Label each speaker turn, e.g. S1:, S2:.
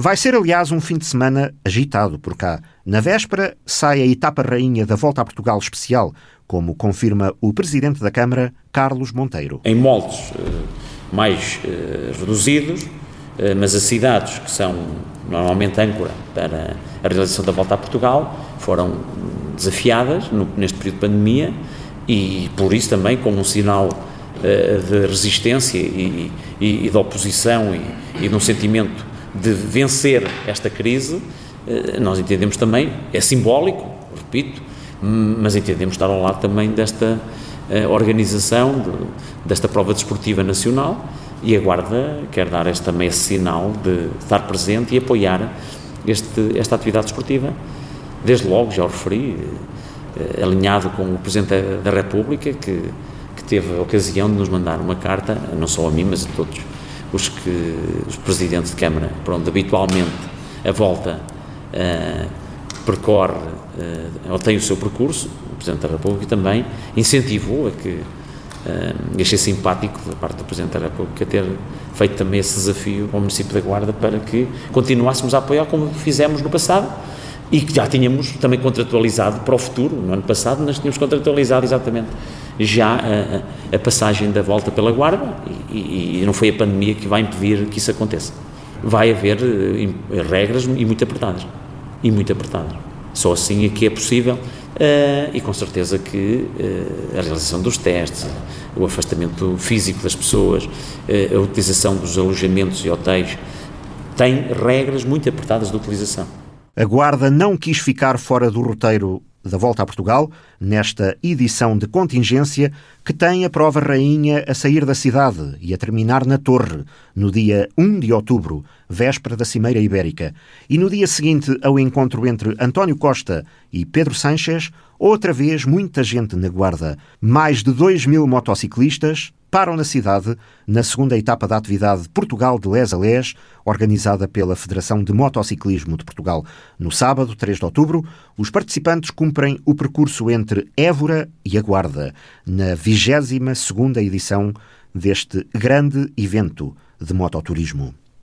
S1: Vai ser, aliás, um fim de semana agitado por cá. Na véspera, sai a etapa rainha da Volta a Portugal especial, como confirma o Presidente da Câmara, Carlos Monteiro.
S2: Em moldes eh, mais eh, reduzidos, eh, mas as cidades que são normalmente âncora para a realização da Volta a Portugal foram desafiadas neste período de pandemia e por isso também como um sinal de resistência e, e, e de oposição e, e de um sentimento de vencer esta crise, eh, nós entendemos também, é simbólico, repito, mas entendemos estar ao lado também desta eh, organização, de, desta prova desportiva nacional e a Guarda quer dar este, também esse sinal de estar presente e apoiar este, esta atividade desportiva. Desde logo, já o referi, eh, alinhado com o Presidente da República, que, que teve a ocasião de nos mandar uma carta, não só a mim, mas a todos os que os presidentes de Câmara, pronto, habitualmente a volta uh, percorre uh, ou tem o seu percurso, o Presidente da República também incentivou a que uh, achei simpático da parte do Presidente da República ter feito também esse desafio ao município da Guarda para que continuássemos a apoiar como fizemos no passado e que já tínhamos também contratualizado para o futuro, no ano passado nós tínhamos contratualizado exatamente já a, a passagem da volta pela Guarda e, e, não foi a pandemia que vai impedir que isso aconteça. Vai haver uh, regras e muito apertadas. E muito apertadas. Só assim é que é possível uh, e com certeza que uh, a realização dos testes, o afastamento físico das pessoas, a utilização dos alojamentos e hotéis, tem regras muito apertadas de utilização.
S1: A Guarda não quis ficar fora do roteiro da Volta a Portugal, nesta edição de contingência que tem a prova rainha a sair da cidade e a terminar na Torre, no dia 1 de outubro, véspera da Cimeira Ibérica. E no dia seguinte ao encontro entre António Costa e Pedro Sanches, outra vez muita gente na Guarda. Mais de 2 mil motociclistas, param na cidade na segunda etapa da atividade Portugal de Les a Les, organizada pela Federação de Motociclismo de Portugal. No sábado, 3 de outubro, os participantes cumprem o percurso entre Évora e a Guarda, na 22ª edição deste grande evento de mototurismo.